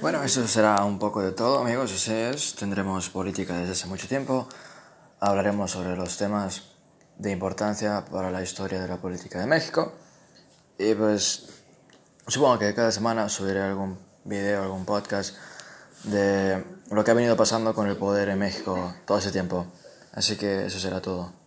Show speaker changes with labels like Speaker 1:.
Speaker 1: Bueno, eso será un poco de todo, amigos. Así es, tendremos política desde hace mucho tiempo. Hablaremos sobre los temas de importancia para la historia de la política de México. Y pues supongo que cada semana subiré algún video, algún podcast de lo que ha venido pasando con el poder en México todo ese tiempo. Así que eso será todo.